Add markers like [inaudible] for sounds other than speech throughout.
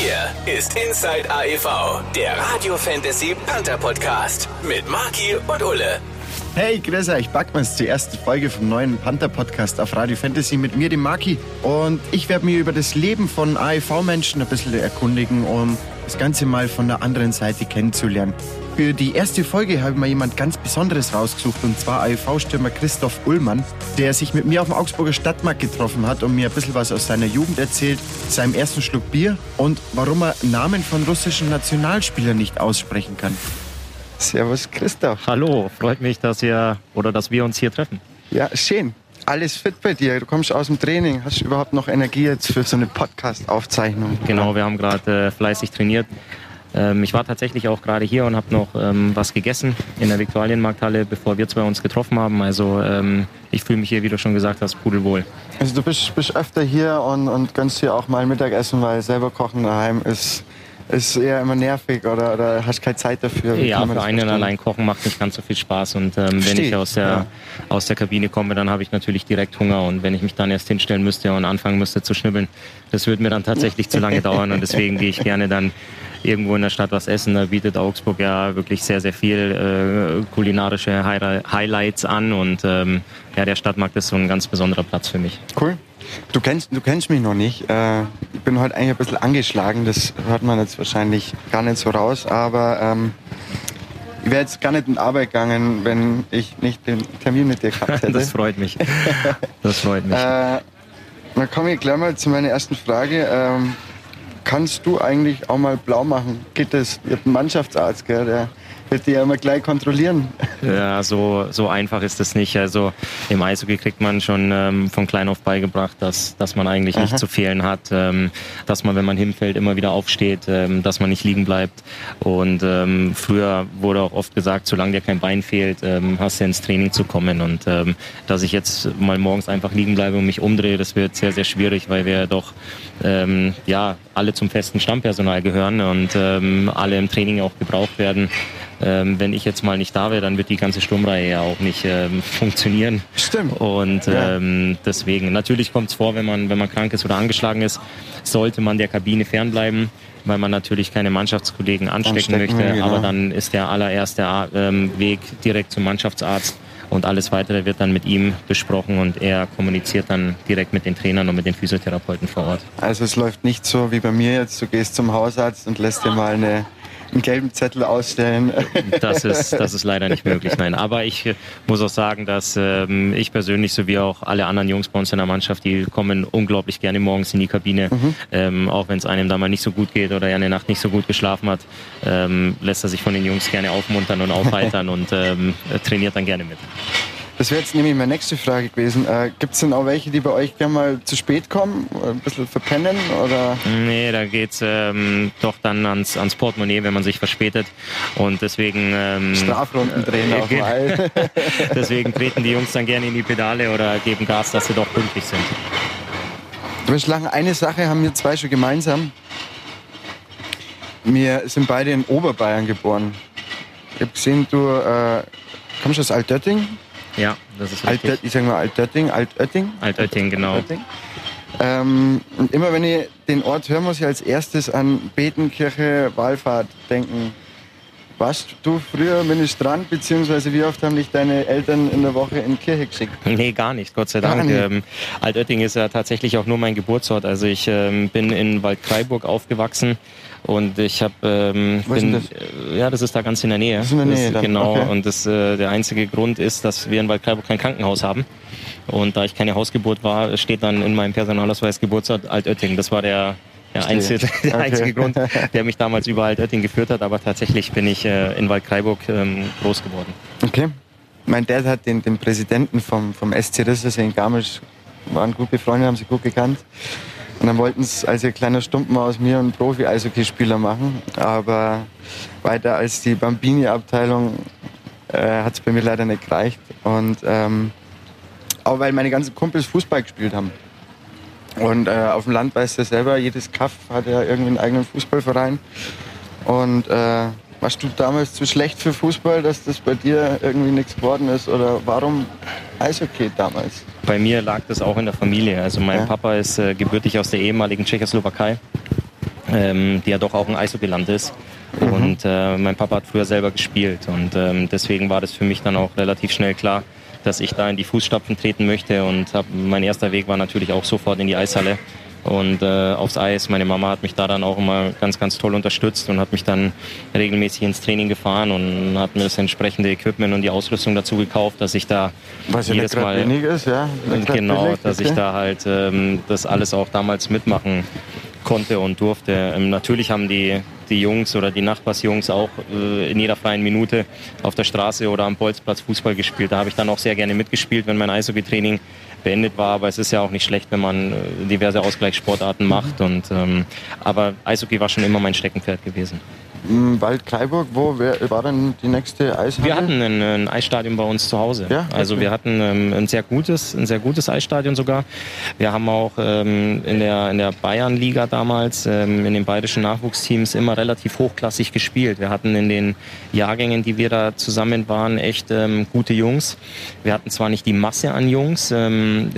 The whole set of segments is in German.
Hier ist Inside AEV, der Radio Fantasy Panther Podcast mit Marki und Ulle. Hey, grüß euch, Backmanns zur ersten Folge vom neuen Panther-Podcast auf Radio Fantasy mit mir, dem Maki. Und ich werde mich über das Leben von AEV-Menschen ein bisschen erkundigen, um das Ganze mal von der anderen Seite kennenzulernen. Für die erste Folge habe ich mal jemand ganz Besonderes rausgesucht, und zwar AEV-Stürmer Christoph Ullmann, der sich mit mir auf dem Augsburger Stadtmarkt getroffen hat und mir ein bisschen was aus seiner Jugend erzählt, seinem ersten Schluck Bier und warum er Namen von russischen Nationalspielern nicht aussprechen kann. Servus Christoph. Hallo, freut mich, dass ihr oder dass wir uns hier treffen. Ja, schön. Alles fit bei dir. Du kommst aus dem Training. Hast du überhaupt noch Energie jetzt für so eine Podcast-Aufzeichnung? Genau, wir haben gerade äh, fleißig trainiert. Ähm, ich war tatsächlich auch gerade hier und habe noch ähm, was gegessen in der Viktualienmarkthalle, bevor wir zwei uns getroffen haben. Also ähm, ich fühle mich hier, wie du schon gesagt hast, pudelwohl. Also du bist, bist öfter hier und, und gönnst hier auch mal Mittagessen, weil selber kochen daheim ist ist eher immer nervig oder, oder hast keine Zeit dafür. Ja, für einen allein kochen macht nicht ganz so viel Spaß. Und ähm, wenn ich aus der, ja. aus der Kabine komme, dann habe ich natürlich direkt Hunger. Und wenn ich mich dann erst hinstellen müsste und anfangen müsste zu schnibbeln, das würde mir dann tatsächlich zu lange dauern. Und deswegen gehe ich gerne dann irgendwo in der Stadt was essen. Da bietet Augsburg ja wirklich sehr, sehr viel äh, kulinarische Highlights an. Und ähm, ja, der Stadtmarkt ist so ein ganz besonderer Platz für mich. Cool. Du kennst, du kennst mich noch nicht. Äh, ich bin heute eigentlich ein bisschen angeschlagen. Das hört man jetzt wahrscheinlich gar nicht so raus. Aber ähm, ich wäre jetzt gar nicht in Arbeit gegangen, wenn ich nicht den Termin mit dir gehabt [laughs] hätte. das freut mich. Das freut mich. Äh, dann komme ich gleich mal zu meiner ersten Frage. Ähm, kannst du eigentlich auch mal blau machen? Geht das? Ihr habt einen Mannschaftsarzt, gell, der die ja immer gleich kontrollieren. Ja, so, so einfach ist es nicht. Also im Eishockey kriegt man schon ähm, von klein auf beigebracht, dass, dass man eigentlich Aha. nicht zu fehlen hat, ähm, dass man, wenn man hinfällt, immer wieder aufsteht, ähm, dass man nicht liegen bleibt. Und ähm, früher wurde auch oft gesagt, solange dir kein Bein fehlt, ähm, hast du ins Training zu kommen. Und ähm, dass ich jetzt mal morgens einfach liegen bleibe und mich umdrehe, das wird sehr, sehr schwierig, weil wir doch ja alle zum festen Stammpersonal gehören und alle im Training auch gebraucht werden ähm, wenn ich jetzt mal nicht da wäre, dann wird die ganze Sturmreihe ja auch nicht ähm, [laughs] funktionieren. Stimmt. Und ähm, deswegen, natürlich kommt es vor, wenn man, wenn man krank ist oder angeschlagen ist, sollte man der Kabine fernbleiben weil man natürlich keine Mannschaftskollegen anstecken, anstecken möchte. Genau. Aber dann ist der allererste ähm, Weg direkt zum Mannschaftsarzt und alles weitere wird dann mit ihm besprochen und er kommuniziert dann direkt mit den Trainern und mit den Physiotherapeuten vor Ort. Also es läuft nicht so wie bei mir jetzt, du gehst zum Hausarzt und lässt dir mal eine einen gelben Zettel ausstellen. Das ist, das ist leider nicht möglich, nein. Aber ich muss auch sagen, dass ähm, ich persönlich sowie auch alle anderen Jungs bei uns in der Mannschaft, die kommen unglaublich gerne morgens in die Kabine. Mhm. Ähm, auch wenn es einem da mal nicht so gut geht oder er eine Nacht nicht so gut geschlafen hat, ähm, lässt er sich von den Jungs gerne aufmuntern und aufheitern [laughs] und ähm, trainiert dann gerne mit. Das wäre jetzt nämlich meine nächste Frage gewesen. Äh, Gibt es denn auch welche, die bei euch gerne mal zu spät kommen? Ein bisschen verpennen? Oder? Nee, da geht es ähm, doch dann ans, ans Portemonnaie, wenn man sich verspätet. Und deswegen. Ähm, Strafrunden drehen äh, auch mal. [laughs] deswegen treten die Jungs dann gerne in die Pedale oder geben Gas, dass sie doch pünktlich sind. Du wirst lachen, eine Sache haben wir zwei schon gemeinsam. Wir sind beide in Oberbayern geboren. Ich habe gesehen, du äh, kommst aus Altötting. Ja, das ist richtig. Alt, ich sag mal Altötting, Altötting. Altötting, genau. Altötting. Ähm, und immer wenn ich den Ort höre, muss ich als erstes an Betenkirche, Wallfahrt denken. Warst du früher Ministrant, beziehungsweise wie oft haben dich deine Eltern in der Woche in die Kirche geschickt? Nee, gar nicht, Gott sei Dank. Ähm, Altötting ist ja tatsächlich auch nur mein Geburtsort. Also ich ähm, bin in Waldkraiburg aufgewachsen und ich habe ähm, bin, das? ja, das ist da ganz in der Nähe. Das ist in der Nähe. Das, genau. Okay. Und das, äh, der einzige Grund ist, dass wir in Waldkraiburg kein Krankenhaus haben. Und da ich keine Hausgeburt war, steht dann in meinem Personalausweis Geburtsort Altötting. Das war der der einzige, der okay. einzige Grund, [laughs] der mich damals über Altötting geführt hat. Aber tatsächlich bin ich äh, in Waldkraiburg ähm, groß geworden. Okay. Mein Dad hat den, den Präsidenten vom, vom SC Rissersee in Garmisch, waren gut befreundet, haben sie gut gekannt. Und dann wollten sie als ihr kleiner Stumpen aus mir einen Profi-Eishockeyspieler machen. Aber weiter als die Bambini-Abteilung äh, hat es bei mir leider nicht gereicht. Und ähm, auch weil meine ganzen Kumpels Fußball gespielt haben. Und äh, auf dem Land weißt du selber, jedes Kaff hat ja irgendwie einen eigenen Fußballverein. Und äh, warst du damals zu schlecht für Fußball, dass das bei dir irgendwie nichts geworden ist? Oder warum Eishockey damals? Bei mir lag das auch in der Familie. Also mein ja. Papa ist äh, gebürtig aus der ehemaligen Tschechoslowakei ähm, die ja doch auch ein Eishockeyland ist. Mhm. Und äh, mein Papa hat früher selber gespielt und ähm, deswegen war das für mich dann auch relativ schnell klar, dass ich da in die Fußstapfen treten möchte und hab, mein erster Weg war natürlich auch sofort in die Eishalle und äh, aufs Eis. Meine Mama hat mich da dann auch immer ganz, ganz toll unterstützt und hat mich dann regelmäßig ins Training gefahren und hat mir das entsprechende Equipment und die Ausrüstung dazu gekauft, dass ich da Was jedes Mal wenig ist, ja. Genau, billig, dass okay. ich da halt ähm, das alles auch damals mitmachen konnte und durfte. Ähm, natürlich haben die die Jungs oder die Nachbarsjungs auch äh, in jeder freien Minute auf der Straße oder am Bolzplatz Fußball gespielt. Da habe ich dann auch sehr gerne mitgespielt, wenn mein Eishockey-Training beendet war. Aber es ist ja auch nicht schlecht, wenn man äh, diverse Ausgleichssportarten macht. Und, ähm, aber Eishockey war schon immer mein Steckenpferd gewesen. Wald Kleiburg, wo war denn die nächste Eishalle? Wir hatten ein, ein Eisstadion bei uns zu Hause. Ja? Also okay. wir hatten ähm, ein sehr gutes, ein sehr gutes Eisstadion sogar. Wir haben auch ähm, in der in der Bayernliga damals ähm, in den bayerischen Nachwuchsteams immer relativ hochklassig gespielt. Wir hatten in den Jahrgängen, die wir da zusammen waren, echt ähm, gute Jungs. Wir hatten zwar nicht die Masse an Jungs, ähm,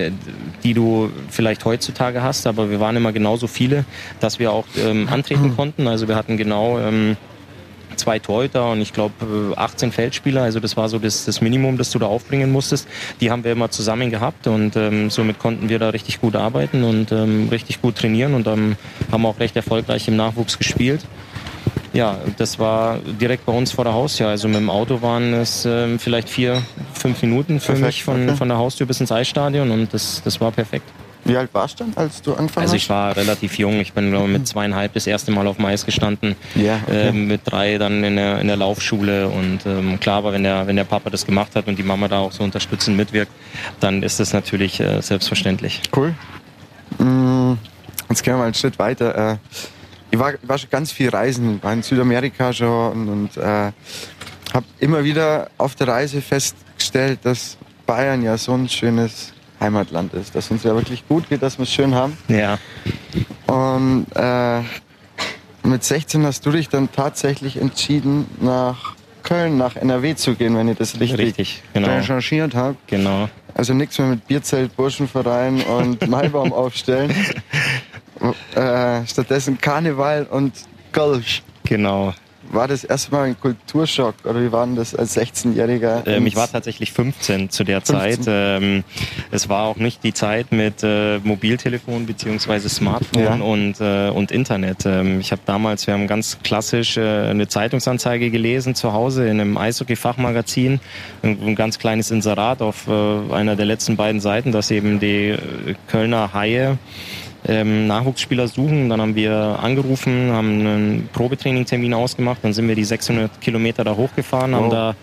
die du vielleicht heutzutage hast, aber wir waren immer genauso viele, dass wir auch ähm, antreten konnten. Also wir hatten genau ähm, zwei Torhüter und ich glaube 18 Feldspieler. Also das war so das, das Minimum, das du da aufbringen musstest. Die haben wir immer zusammen gehabt und ähm, somit konnten wir da richtig gut arbeiten und ähm, richtig gut trainieren und ähm, haben auch recht erfolgreich im Nachwuchs gespielt. Ja, das war direkt bei uns vor der Haustür. Also mit dem Auto waren es ähm, vielleicht vier, fünf Minuten für perfekt, mich von, okay. von der Haustür bis ins Eisstadion und das, das war perfekt. Wie alt warst du dann, als du angefangen hast? Also ich war relativ jung. Ich bin glaube mit zweieinhalb das erste Mal auf dem Eis gestanden. Ja, okay. äh, mit drei dann in der, in der Laufschule. Und ähm, klar war, wenn der, wenn der Papa das gemacht hat und die Mama da auch so unterstützend mitwirkt, dann ist das natürlich äh, selbstverständlich. Cool. Mm, jetzt gehen wir mal einen Schritt weiter. Äh, ich war, war schon ganz viel reisen, war in Südamerika schon und, und äh, habe immer wieder auf der Reise festgestellt, dass Bayern ja so ein schönes Heimatland ist, dass uns ja wirklich gut geht, dass wir es schön haben. Ja. Und äh, mit 16 hast du dich dann tatsächlich entschieden, nach Köln, nach NRW zu gehen, wenn ich das richtig, richtig genau. recherchiert habe. Genau. Also nichts mehr mit Bierzelt, Burschenverein und [laughs] Maibaum aufstellen. Äh, stattdessen Karneval und Golf. Genau. War das erstmal ein Kulturschock oder wie war denn das als 16-Jähriger? Ähm, ich war tatsächlich 15 zu der 15. Zeit. Ähm, es war auch nicht die Zeit mit äh, Mobiltelefon beziehungsweise Smartphone ja. und, äh, und Internet. Ähm, ich habe damals, wir haben ganz klassisch äh, eine Zeitungsanzeige gelesen zu Hause in einem Eishockey-Fachmagazin, ein, ein, ganz kleines Inserat auf äh, einer der letzten beiden Seiten, dass eben die äh, Kölner Haie ähm, Nachwuchsspieler suchen. Dann haben wir angerufen, haben einen Probetrainingtermin ausgemacht. Dann sind wir die 600 Kilometer da hochgefahren, wow. haben da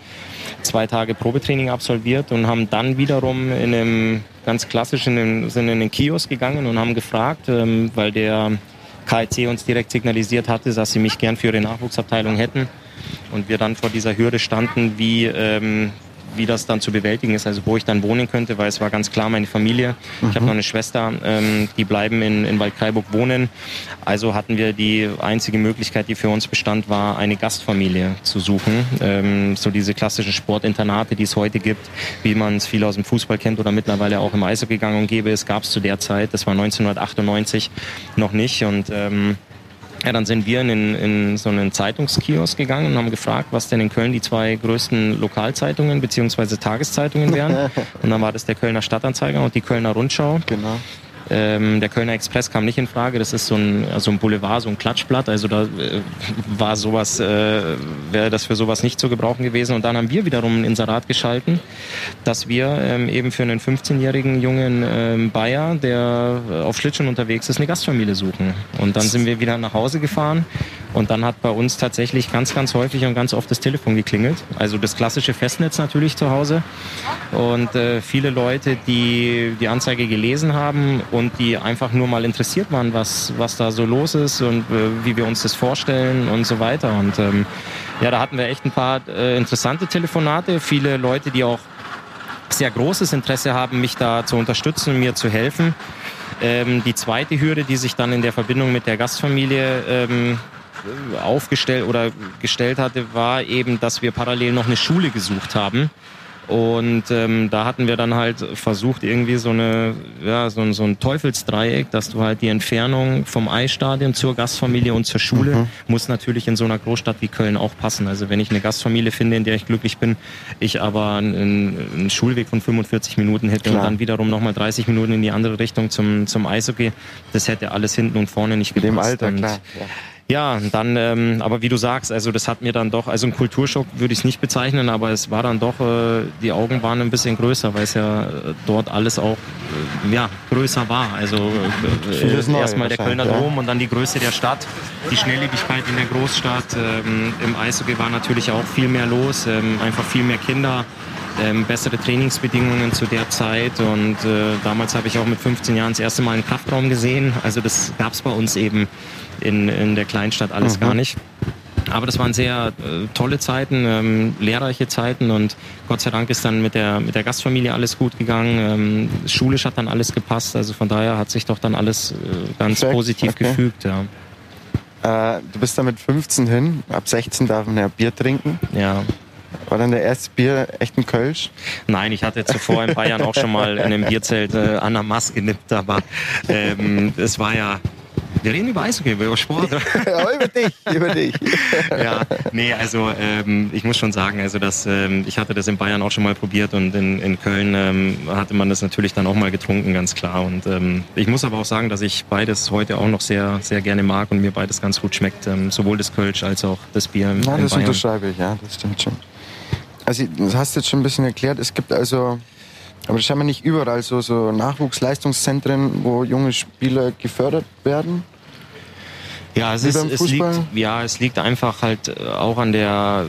zwei Tage Probetraining absolviert und haben dann wiederum in einem ganz klassischen, in, sind in den Kiosk gegangen und haben gefragt, ähm, weil der KIC uns direkt signalisiert hatte, dass sie mich gern für ihre Nachwuchsabteilung hätten. Und wir dann vor dieser Hürde standen, wie, ähm, wie das dann zu bewältigen ist, also wo ich dann wohnen könnte, weil es war ganz klar meine Familie. Mhm. Ich habe noch eine Schwester, ähm, die bleiben in, in Waldkraiburg wohnen. Also hatten wir die einzige Möglichkeit, die für uns bestand, war eine Gastfamilie zu suchen. Ähm, so diese klassischen Sportinternate, die es heute gibt, wie man es viel aus dem Fußball kennt oder mittlerweile auch im Eishockey gang und gäbe, es gab es zu der Zeit, das war 1998 noch nicht und ähm, ja, dann sind wir in, in so einen Zeitungskiosk gegangen und haben gefragt, was denn in Köln die zwei größten Lokalzeitungen bzw. Tageszeitungen wären. [laughs] Und dann war das der Kölner Stadtanzeiger und die Kölner Rundschau. Genau. Ähm, der Kölner Express kam nicht in Frage. Das ist so ein, also ein Boulevard, so ein Klatschblatt. Also da äh, war sowas, äh, wäre das für sowas nicht zu gebrauchen gewesen. Und dann haben wir wiederum ein Inserat geschalten, dass wir ähm, eben für einen 15-jährigen jungen ähm, Bayer, der auf Schlittschuhen unterwegs ist, eine Gastfamilie suchen. Und dann sind wir wieder nach Hause gefahren und dann hat bei uns tatsächlich ganz, ganz häufig und ganz oft das Telefon geklingelt. Also das klassische Festnetz natürlich zu Hause. Und äh, viele Leute, die die Anzeige gelesen haben und die einfach nur mal interessiert waren, was, was da so los ist und äh, wie wir uns das vorstellen und so weiter. Und ähm, ja, da hatten wir echt ein paar äh, interessante Telefonate. Viele Leute, die auch sehr großes Interesse haben, mich da zu unterstützen mir zu helfen. Ähm, die zweite Hürde, die sich dann in der Verbindung mit der Gastfamilie ähm, aufgestellt oder gestellt hatte, war eben, dass wir parallel noch eine Schule gesucht haben. Und ähm, da hatten wir dann halt versucht, irgendwie so eine, ja, so, so ein Teufelsdreieck, dass du halt die Entfernung vom Eisstadion zur Gastfamilie und zur Schule mhm. muss natürlich in so einer Großstadt wie Köln auch passen. Also wenn ich eine Gastfamilie finde, in der ich glücklich bin, ich aber einen, einen Schulweg von 45 Minuten hätte Klar. und dann wiederum nochmal 30 Minuten in die andere Richtung zum, zum Eishockey, das hätte alles hinten und vorne nicht gepasst. In dem Alter, klar. Ja. Ja, dann, ähm, aber wie du sagst, also das hat mir dann doch, also ein Kulturschock würde ich es nicht bezeichnen, aber es war dann doch, äh, die Augen waren ein bisschen größer, weil es ja äh, dort alles auch äh, ja, größer war. Also äh, erstmal der Kölner ja. Dom und dann die Größe der Stadt, die Schnelllebigkeit in der Großstadt. Ähm, Im Eishockey war natürlich auch viel mehr los, ähm, einfach viel mehr Kinder. Ähm, bessere Trainingsbedingungen zu der Zeit und äh, damals habe ich auch mit 15 Jahren das erste Mal einen Kraftraum gesehen. Also das gab es bei uns eben in, in der Kleinstadt alles mhm. gar nicht. Aber das waren sehr äh, tolle Zeiten, ähm, lehrreiche Zeiten und Gott sei Dank ist dann mit der, mit der Gastfamilie alles gut gegangen. Ähm, schulisch hat dann alles gepasst, also von daher hat sich doch dann alles äh, ganz Perfekt. positiv okay. gefügt. Ja. Äh, du bist da mit 15 hin, ab 16 darf man ja Bier trinken. Ja. War dann der erste Bier echt ein Kölsch? Nein, ich hatte zuvor in Bayern auch schon mal in einem Bierzelt äh, an der Maske genippt, aber ähm, es war ja wir reden über Eishockey, über Sport. [laughs] ja, über dich, über dich. [laughs] ja, nee, also ähm, ich muss schon sagen, also dass ähm, ich hatte das in Bayern auch schon mal probiert und in, in Köln ähm, hatte man das natürlich dann auch mal getrunken, ganz klar. Und ähm, ich muss aber auch sagen, dass ich beides heute auch noch sehr, sehr gerne mag und mir beides ganz gut schmeckt, ähm, sowohl das Kölsch als auch das Bier. Ja, das unterschreibe ich, ja, das stimmt schon. Also, das hast du jetzt schon ein bisschen erklärt. Es gibt also aber das wir nicht überall so, so Nachwuchsleistungszentren, wo junge Spieler gefördert werden. Ja, es, ist, es, liegt, ja, es liegt einfach halt äh, auch an der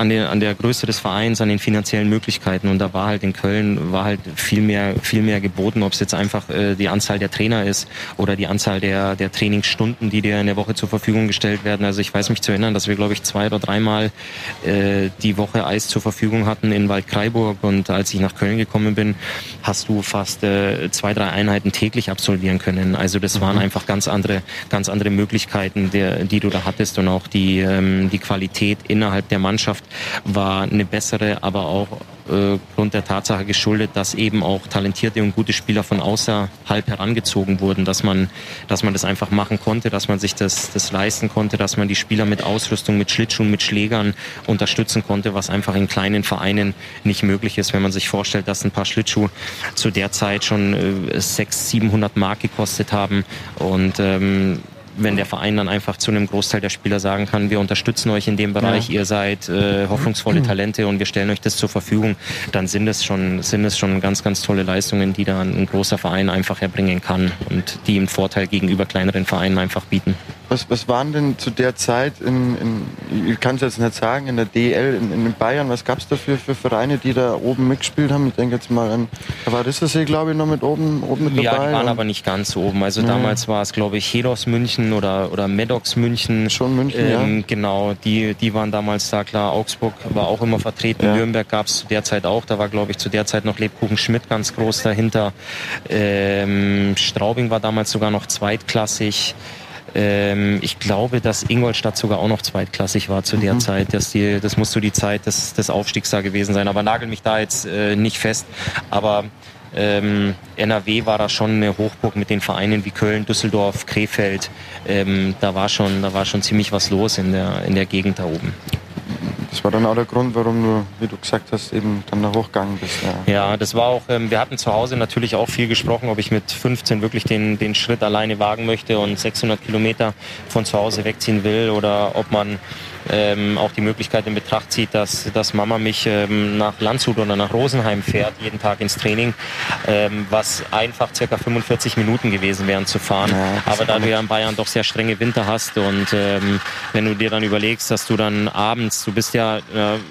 an, den, an der Größe des Vereins, an den finanziellen Möglichkeiten. Und da war halt in Köln war halt viel mehr, viel mehr geboten, ob es jetzt einfach äh, die Anzahl der Trainer ist oder die Anzahl der, der Trainingsstunden, die dir in der Woche zur Verfügung gestellt werden. Also ich weiß mich zu erinnern, dass wir, glaube ich, zwei oder dreimal äh, die Woche Eis zur Verfügung hatten in Waldkraiburg. Und als ich nach Köln gekommen bin, hast du fast äh, zwei, drei Einheiten täglich absolvieren können. Also das mhm. waren einfach ganz andere, ganz andere Möglichkeiten, der, die du da hattest und auch die, ähm, die Qualität innerhalb der Mannschaft war eine bessere, aber auch äh, Grund der Tatsache geschuldet, dass eben auch talentierte und gute Spieler von außerhalb herangezogen wurden, dass man, dass man das einfach machen konnte, dass man sich das, das leisten konnte, dass man die Spieler mit Ausrüstung, mit Schlittschuhen, mit Schlägern unterstützen konnte, was einfach in kleinen Vereinen nicht möglich ist, wenn man sich vorstellt, dass ein paar Schlittschuhe zu der Zeit schon äh, 600, 700 Mark gekostet haben und ähm, wenn der Verein dann einfach zu einem Großteil der Spieler sagen kann, wir unterstützen euch in dem Bereich, ja. ihr seid äh, hoffnungsvolle Talente und wir stellen euch das zur Verfügung, dann sind es schon, sind es schon ganz, ganz tolle Leistungen, die dann ein großer Verein einfach erbringen kann und die im Vorteil gegenüber kleineren Vereinen einfach bieten. Was, was waren denn zu der Zeit, in, in, ich kann es jetzt nicht sagen, in der DL in, in Bayern, was gab es dafür für Vereine, die da oben mitgespielt haben? Ich denke jetzt mal an, da war Rissersee, glaube ich, noch mit oben, oben mit dabei. Ja, die waren aber nicht ganz oben. Also ja. damals war es, glaube ich, Hedos München oder, oder Medox München. Schon München, ähm, ja. Genau, die, die waren damals da, klar. Augsburg war auch immer vertreten. Ja. Nürnberg gab es zu der Zeit auch. Da war, glaube ich, zu der Zeit noch Lebkuchen Schmidt ganz groß dahinter. Ähm, Straubing war damals sogar noch zweitklassig. Ähm, ich glaube, dass Ingolstadt sogar auch noch zweitklassig war zu der mhm. Zeit. Dass die, das muss so die Zeit des, des Aufstiegs da gewesen sein. Aber nagel mich da jetzt äh, nicht fest. Aber ähm, NRW war da schon eine Hochburg mit den Vereinen wie Köln, Düsseldorf, Krefeld. Ähm, da war schon, da war schon ziemlich was los in der, in der Gegend da oben das war dann auch der Grund, warum du, wie du gesagt hast, eben dann da hochgegangen bist. Ja, ja das war auch, ähm, wir hatten zu Hause natürlich auch viel gesprochen, ob ich mit 15 wirklich den, den Schritt alleine wagen möchte und 600 Kilometer von zu Hause wegziehen will oder ob man ähm, auch die Möglichkeit in Betracht zieht, dass, dass Mama mich ähm, nach Landshut oder nach Rosenheim fährt, jeden Tag ins Training, ähm, was einfach circa 45 Minuten gewesen wären zu fahren. Ja, Aber da du ja in Bayern doch sehr strenge Winter hast und ähm, wenn du dir dann überlegst, dass du dann abends, du bist ja, äh,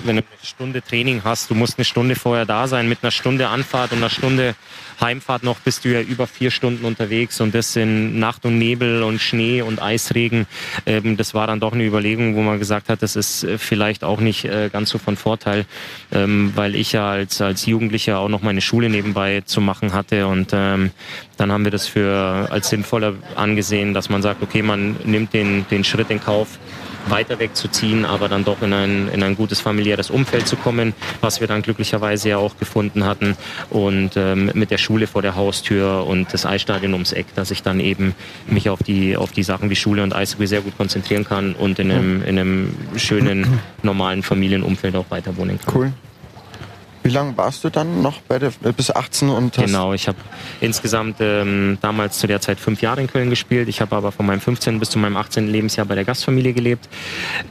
wenn du eine Stunde Training hast, du musst eine Stunde vorher da sein mit einer Stunde Anfahrt und einer Stunde Heimfahrt noch bist du ja über vier Stunden unterwegs und das in Nacht und Nebel und Schnee und Eisregen. Ähm, das war dann doch eine Überlegung, wo man gesagt hat, das ist äh, vielleicht auch nicht äh, ganz so von Vorteil, ähm, weil ich ja als, als Jugendlicher auch noch meine Schule nebenbei zu machen hatte und ähm, dann haben wir das für als sinnvoller angesehen, dass man sagt, okay, man nimmt den, den Schritt in Kauf, weiter wegzuziehen, aber dann doch in ein, in ein gutes familiäres Umfeld zu kommen, was wir dann glücklicherweise ja auch gefunden hatten. Und ähm, mit der Schule vor der Haustür und das Eisstadion ums Eck, dass ich dann eben mich auf die, auf die Sachen wie Schule und Eishockey sehr gut konzentrieren kann und in einem, in einem schönen, normalen Familienumfeld auch weiter wohnen kann. Cool. Wie lange warst du dann noch bei der, bis 18 und Genau, ich habe insgesamt ähm, damals zu der Zeit fünf Jahre in Köln gespielt. Ich habe aber von meinem 15. bis zu meinem 18. Lebensjahr bei der Gastfamilie gelebt,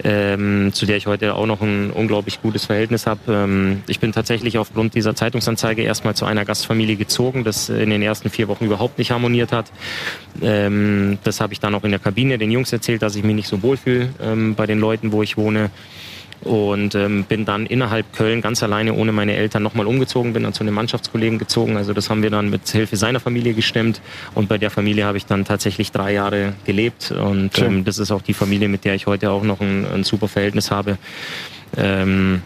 ähm, zu der ich heute auch noch ein unglaublich gutes Verhältnis habe. Ähm, ich bin tatsächlich aufgrund dieser Zeitungsanzeige erstmal zu einer Gastfamilie gezogen, das in den ersten vier Wochen überhaupt nicht harmoniert hat. Ähm, das habe ich dann auch in der Kabine den Jungs erzählt, dass ich mich nicht so wohlfühle ähm, bei den Leuten, wo ich wohne und ähm, bin dann innerhalb Köln ganz alleine ohne meine Eltern nochmal umgezogen, bin dann zu einem Mannschaftskollegen gezogen. Also das haben wir dann mit Hilfe seiner Familie gestemmt und bei der Familie habe ich dann tatsächlich drei Jahre gelebt und ähm, das ist auch die Familie, mit der ich heute auch noch ein, ein super Verhältnis habe. Ähm,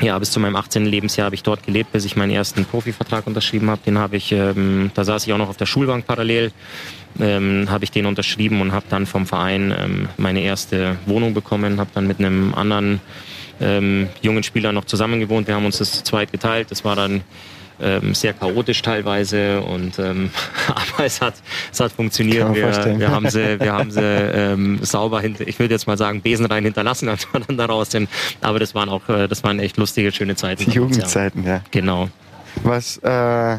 ja, bis zu meinem 18. Lebensjahr habe ich dort gelebt, bis ich meinen ersten Profivertrag unterschrieben habe. Den habe ich, ähm, da saß ich auch noch auf der Schulbank parallel ähm, habe ich den unterschrieben und habe dann vom Verein ähm, meine erste Wohnung bekommen, habe dann mit einem anderen ähm, jungen Spieler noch zusammen gewohnt. Wir haben uns das zu zweit geteilt. Das war dann ähm, sehr chaotisch teilweise und ähm, [laughs] aber es hat es hat funktioniert. Wir, wir, haben sie wir haben sie ähm, sauber hinter ich würde jetzt mal sagen besenrein hinterlassen, als wir dann daraus sind. Aber das waren auch äh, das waren echt lustige schöne Zeiten. Die Jugendzeiten, ja. Genau. Was äh,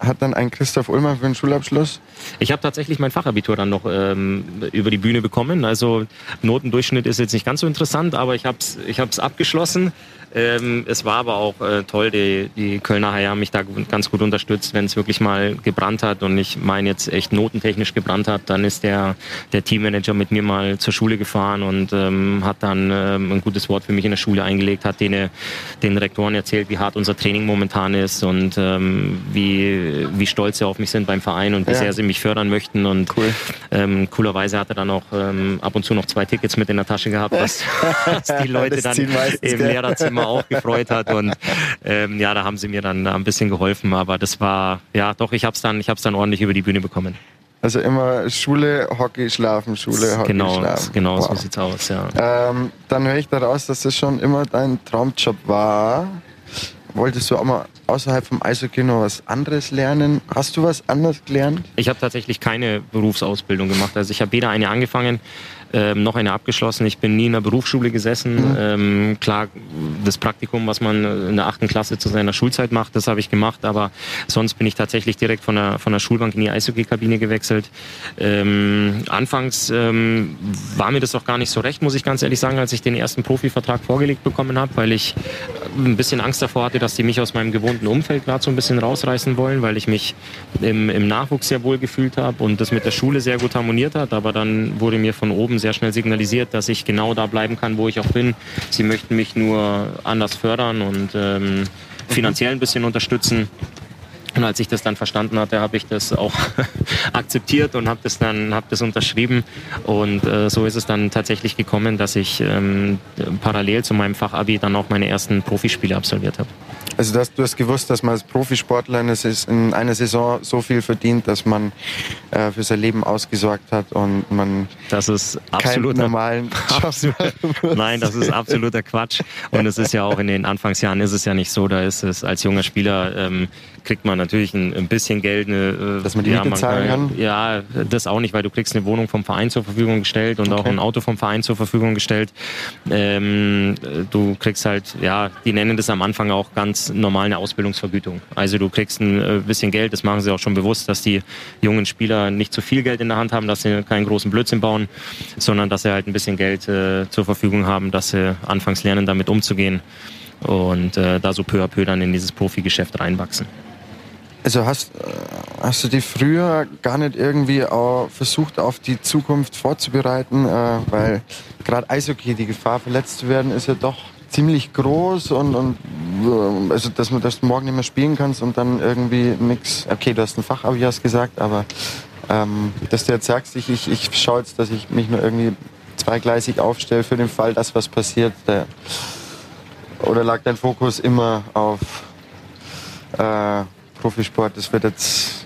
hat dann ein Christoph Ullmann für den Schulabschluss? Ich habe tatsächlich mein Fachabitur dann noch ähm, über die Bühne bekommen. Also Notendurchschnitt ist jetzt nicht ganz so interessant, aber ich habe es ich hab's abgeschlossen ähm, es war aber auch äh, toll, die, die Kölner Haie haben mich da ganz gut unterstützt, wenn es wirklich mal gebrannt hat und ich meine jetzt echt notentechnisch gebrannt hat, dann ist der, der Teammanager mit mir mal zur Schule gefahren und ähm, hat dann ähm, ein gutes Wort für mich in der Schule eingelegt, hat den, den Rektoren erzählt, wie hart unser Training momentan ist und ähm, wie, wie stolz sie auf mich sind beim Verein und wie ja. sehr sie mich fördern möchten und cool. ähm, coolerweise hat er dann auch ähm, ab und zu noch zwei Tickets mit in der Tasche gehabt, [laughs] was, was die Leute dann im Lehrerzimmer immer auch gefreut hat. Und ähm, ja, da haben sie mir dann ein bisschen geholfen. Aber das war, ja, doch, ich habe es dann, dann ordentlich über die Bühne bekommen. Also immer Schule, Hockey, Schlafen, Schule, Hockey, genau, Schlafen. Genau, wow. so sieht's aus, ja. Ähm, dann höre ich daraus, dass das schon immer dein Traumjob war. Wolltest du auch mal außerhalb vom Eishockey noch was anderes lernen? Hast du was anderes gelernt? Ich habe tatsächlich keine Berufsausbildung gemacht. Also ich habe weder eine angefangen, ähm, noch eine abgeschlossen. Ich bin nie in der Berufsschule gesessen. Mhm. Ähm, klar, das Praktikum, was man in der achten Klasse zu seiner Schulzeit macht, das habe ich gemacht, aber sonst bin ich tatsächlich direkt von der, von der Schulbank in die Eishockey-Kabine gewechselt. Ähm, anfangs ähm, war mir das auch gar nicht so recht, muss ich ganz ehrlich sagen, als ich den ersten Profivertrag vorgelegt bekommen habe, weil ich ein bisschen Angst davor hatte, dass die mich aus meinem gewohnten Umfeld gerade so ein bisschen rausreißen wollen, weil ich mich im, im Nachwuchs sehr wohl gefühlt habe und das mit der Schule sehr gut harmoniert hat. Aber dann wurde mir von oben sehr schnell signalisiert, dass ich genau da bleiben kann, wo ich auch bin. Sie möchten mich nur anders fördern und ähm, finanziell ein bisschen unterstützen. Und als ich das dann verstanden hatte, habe ich das auch [laughs] akzeptiert und habe das dann hab das unterschrieben. Und äh, so ist es dann tatsächlich gekommen, dass ich ähm, parallel zu meinem Fachabi dann auch meine ersten Profispiele absolviert habe. Also das, du hast gewusst, dass man als Profisportler in einer Saison so viel verdient, dass man äh, für sein Leben ausgesorgt hat und man das ist absoluter, normalen [laughs] Job Nein, das ist absoluter Quatsch. Und es ist ja auch in den Anfangsjahren ist es ja nicht so. Da ist es als junger Spieler ähm, kriegt man natürlich ein, ein bisschen Geld. Eine, äh, Dass man die ja, Miete zahlen kann? Ja, das auch nicht, weil du kriegst eine Wohnung vom Verein zur Verfügung gestellt und okay. auch ein Auto vom Verein zur Verfügung gestellt. Ähm, du kriegst halt, ja, die nennen das am Anfang auch ganz normal eine Ausbildungsvergütung. Also du kriegst ein äh, bisschen Geld, das machen sie auch schon bewusst, dass die jungen Spieler nicht zu viel Geld in der Hand haben, dass sie keinen großen Blödsinn bauen, sondern dass sie halt ein bisschen Geld äh, zur Verfügung haben, dass sie anfangs lernen, damit umzugehen und äh, da so peu à peu dann in dieses Profigeschäft reinwachsen. Also hast, äh, hast du dich früher gar nicht irgendwie auch versucht, auf die Zukunft vorzubereiten? Äh, weil gerade Eishockey, die Gefahr verletzt zu werden, ist ja doch ziemlich groß und, und äh, also dass, man, dass du morgen nicht mehr spielen kannst und dann irgendwie nichts. Okay, du hast ein Fachabi hast gesagt, aber ähm, dass du jetzt sagst, ich, ich, ich schaue jetzt, dass ich mich nur irgendwie zweigleisig aufstelle für den Fall, dass was passiert. Der, oder lag dein Fokus immer auf äh, Profisport? Das wird jetzt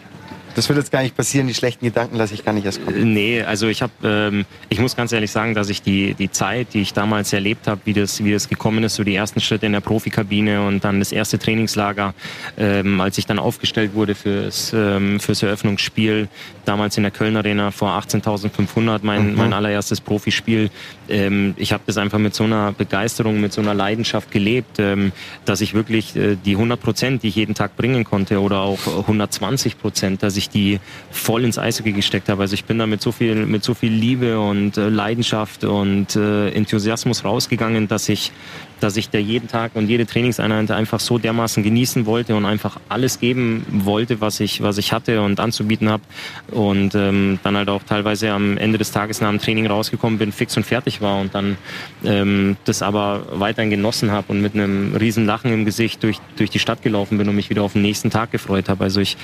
das wird jetzt gar nicht passieren, die schlechten Gedanken lasse ich gar nicht erst kommen. Nee, also ich habe, ähm, ich muss ganz ehrlich sagen, dass ich die, die Zeit, die ich damals erlebt habe, wie das, wie das gekommen ist, so die ersten Schritte in der Profikabine und dann das erste Trainingslager, ähm, als ich dann aufgestellt wurde fürs, ähm, fürs Eröffnungsspiel, damals in der Köln Arena vor 18.500, mein, mhm. mein allererstes Profispiel. Ähm, ich habe das einfach mit so einer Begeisterung, mit so einer Leidenschaft gelebt, ähm, dass ich wirklich äh, die 100 Prozent, die ich jeden Tag bringen konnte oder auch 120 Prozent, dass ich die voll ins Eishockey gesteckt habe. Also ich bin da mit so viel, mit so viel Liebe und äh, Leidenschaft und äh, Enthusiasmus rausgegangen, dass ich dass ich da jeden Tag und jede Trainingseinheit einfach so dermaßen genießen wollte und einfach alles geben wollte, was ich, was ich hatte und anzubieten habe. Und ähm, dann halt auch teilweise am Ende des Tages nach dem Training rausgekommen bin, fix und fertig war und dann ähm, das aber weiterhin genossen habe und mit einem riesen Lachen im Gesicht durch, durch die Stadt gelaufen bin und mich wieder auf den nächsten Tag gefreut habe. Also ich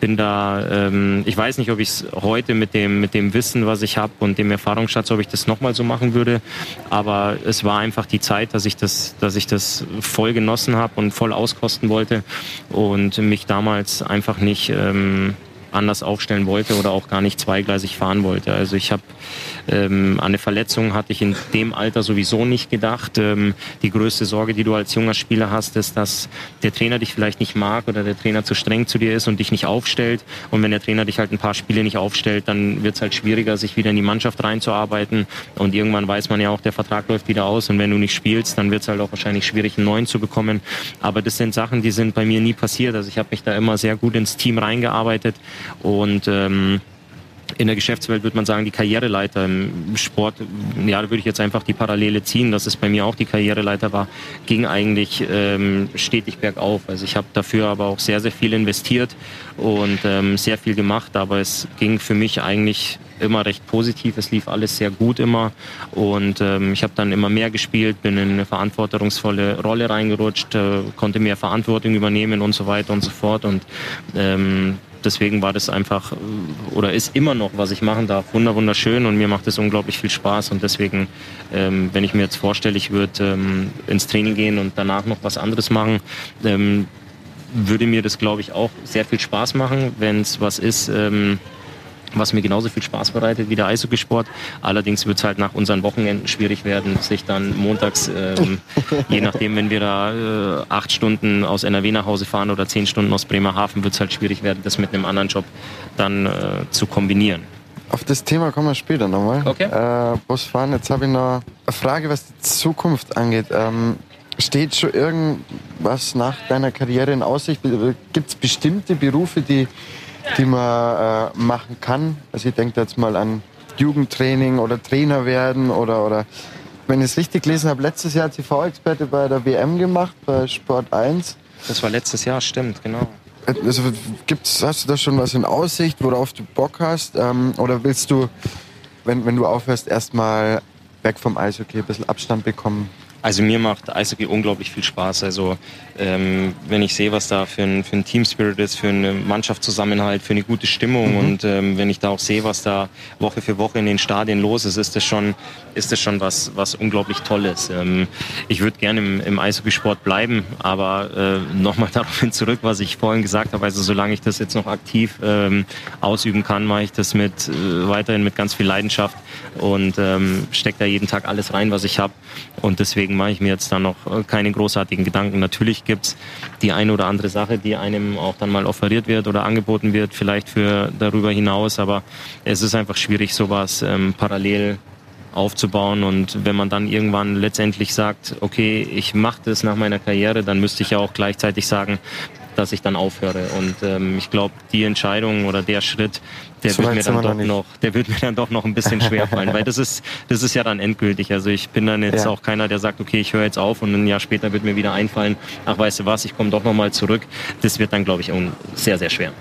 bin da, ähm, ich weiß nicht, ob ich es heute mit dem, mit dem Wissen, was ich habe und dem Erfahrungsschatz, ob ich das nochmal so machen würde. Aber es war einfach die Zeit, dass ich das dass, ich das voll genossen habe und voll auskosten wollte und mich damals einfach nicht ähm, anders aufstellen wollte oder auch gar nicht zweigleisig fahren wollte. Also ich habe ähm, an eine Verletzung hatte ich in dem Alter sowieso nicht gedacht. Ähm, die größte Sorge, die du als junger Spieler hast, ist, dass der Trainer dich vielleicht nicht mag oder der Trainer zu streng zu dir ist und dich nicht aufstellt. Und wenn der Trainer dich halt ein paar Spiele nicht aufstellt, dann wird es halt schwieriger, sich wieder in die Mannschaft reinzuarbeiten. Und irgendwann weiß man ja auch, der Vertrag läuft wieder aus. Und wenn du nicht spielst, dann wird es halt auch wahrscheinlich schwierig, einen neuen zu bekommen. Aber das sind Sachen, die sind bei mir nie passiert. Also ich habe mich da immer sehr gut ins Team reingearbeitet und ähm, in der Geschäftswelt würde man sagen, die Karriereleiter im Sport, ja, da würde ich jetzt einfach die Parallele ziehen, dass es bei mir auch die Karriereleiter war, ging eigentlich ähm, stetig bergauf. Also ich habe dafür aber auch sehr, sehr viel investiert und ähm, sehr viel gemacht, aber es ging für mich eigentlich immer recht positiv. Es lief alles sehr gut immer und ähm, ich habe dann immer mehr gespielt, bin in eine verantwortungsvolle Rolle reingerutscht, äh, konnte mehr Verantwortung übernehmen und so weiter und so fort und ähm, deswegen war das einfach oder ist immer noch, was ich machen darf, wunderschön und mir macht es unglaublich viel Spaß und deswegen, ähm, wenn ich mir jetzt vorstelle, ich würde ähm, ins Training gehen und danach noch was anderes machen, ähm, würde mir das, glaube ich, auch sehr viel Spaß machen, wenn es was ist, ähm, was mir genauso viel Spaß bereitet wie der Eishockeysport. Allerdings wird es halt nach unseren Wochenenden schwierig werden, sich dann montags, ähm, [laughs] je nachdem, wenn wir da äh, acht Stunden aus NRW nach Hause fahren oder zehn Stunden aus Bremerhaven, wird es halt schwierig werden, das mit einem anderen Job dann äh, zu kombinieren. Auf das Thema kommen wir später nochmal. Okay. Äh, Busfahren, jetzt habe ich noch eine Frage, was die Zukunft angeht. Ähm, steht schon irgendwas nach deiner Karriere in Aussicht? Gibt es bestimmte Berufe, die die man äh, machen kann. Also ich denke jetzt mal an Jugendtraining oder Trainer werden oder, oder wenn ich es richtig gelesen habe, letztes Jahr TV-Experte bei der WM gemacht, bei Sport 1. Das war letztes Jahr, stimmt, genau. Also gibt's, hast du da schon was in Aussicht, worauf du Bock hast? Ähm, oder willst du, wenn, wenn du aufhörst, erstmal weg vom Eishockey ein bisschen Abstand bekommen? Also mir macht Eishockey unglaublich viel Spaß. Also ähm, wenn ich sehe, was da für ein, für ein Team Spirit ist, für einen Mannschaftszusammenhalt, für eine gute Stimmung mhm. und ähm, wenn ich da auch sehe, was da Woche für Woche in den Stadien los ist, ist das schon, ist das schon was, was unglaublich Tolles. Ähm, ich würde gerne im, im Eishockeysport bleiben, aber äh, nochmal [laughs] daraufhin zurück, was ich vorhin gesagt habe. Also solange ich das jetzt noch aktiv ähm, ausüben kann, mache ich das mit äh, weiterhin mit ganz viel Leidenschaft und ähm, stecke da jeden Tag alles rein, was ich habe. Und deswegen mache ich mir jetzt da noch äh, keine großartigen Gedanken. Natürlich gibt's die eine oder andere Sache, die einem auch dann mal offeriert wird oder angeboten wird, vielleicht für darüber hinaus. Aber es ist einfach schwierig, sowas ähm, parallel aufzubauen. Und wenn man dann irgendwann letztendlich sagt, okay, ich mache das nach meiner Karriere, dann müsste ich ja auch gleichzeitig sagen, dass ich dann aufhöre. Und ähm, ich glaube, die Entscheidung oder der Schritt, der so wird mir dann doch noch, noch, der wird [laughs] mir dann doch noch ein bisschen schwer fallen, weil das ist, das ist ja dann endgültig. Also ich bin dann jetzt ja. auch keiner, der sagt, okay, ich höre jetzt auf und ein Jahr später wird mir wieder einfallen, ach weißt du was, ich komme doch noch mal zurück. Das wird dann, glaube ich, sehr, sehr schwer.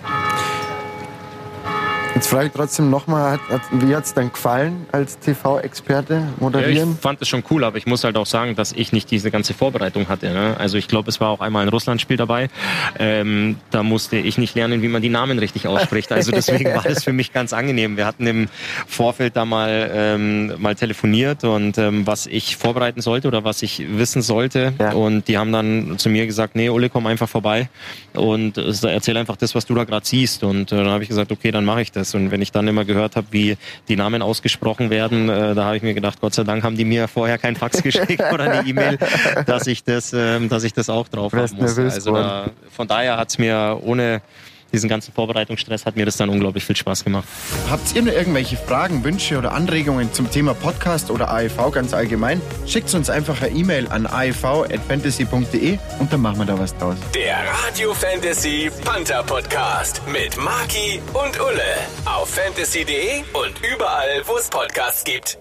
Jetzt frage ich trotzdem nochmal, wie hat es dann gefallen als TV-Experte moderieren? Ja, ich fand es schon cool, aber ich muss halt auch sagen, dass ich nicht diese ganze Vorbereitung hatte. Ne? Also ich glaube, es war auch einmal ein Russland-Spiel dabei. Ähm, da musste ich nicht lernen, wie man die Namen richtig ausspricht. Also deswegen war das für mich ganz angenehm. Wir hatten im Vorfeld da mal, ähm, mal telefoniert und ähm, was ich vorbereiten sollte oder was ich wissen sollte. Ja. Und die haben dann zu mir gesagt, nee, Ole, komm einfach vorbei und äh, erzähl einfach das, was du da gerade siehst. Und äh, dann habe ich gesagt, okay, dann mache ich das ist. Und wenn ich dann immer gehört habe, wie die Namen ausgesprochen werden, äh, da habe ich mir gedacht, Gott sei Dank haben die mir vorher kein Fax geschickt oder eine E-Mail, dass ich das, äh, dass ich das auch drauf haben muss. Also da, von daher hat es mir ohne diesen ganzen Vorbereitungsstress hat mir das dann unglaublich viel Spaß gemacht. Habt ihr noch irgendwelche Fragen, Wünsche oder Anregungen zum Thema Podcast oder AEV ganz allgemein? Schickt uns einfach eine E-Mail an aev.fantasy.de und dann machen wir da was draus. Der Radio Fantasy Panther Podcast mit Marki und Ulle auf fantasy.de und überall, wo es Podcasts gibt.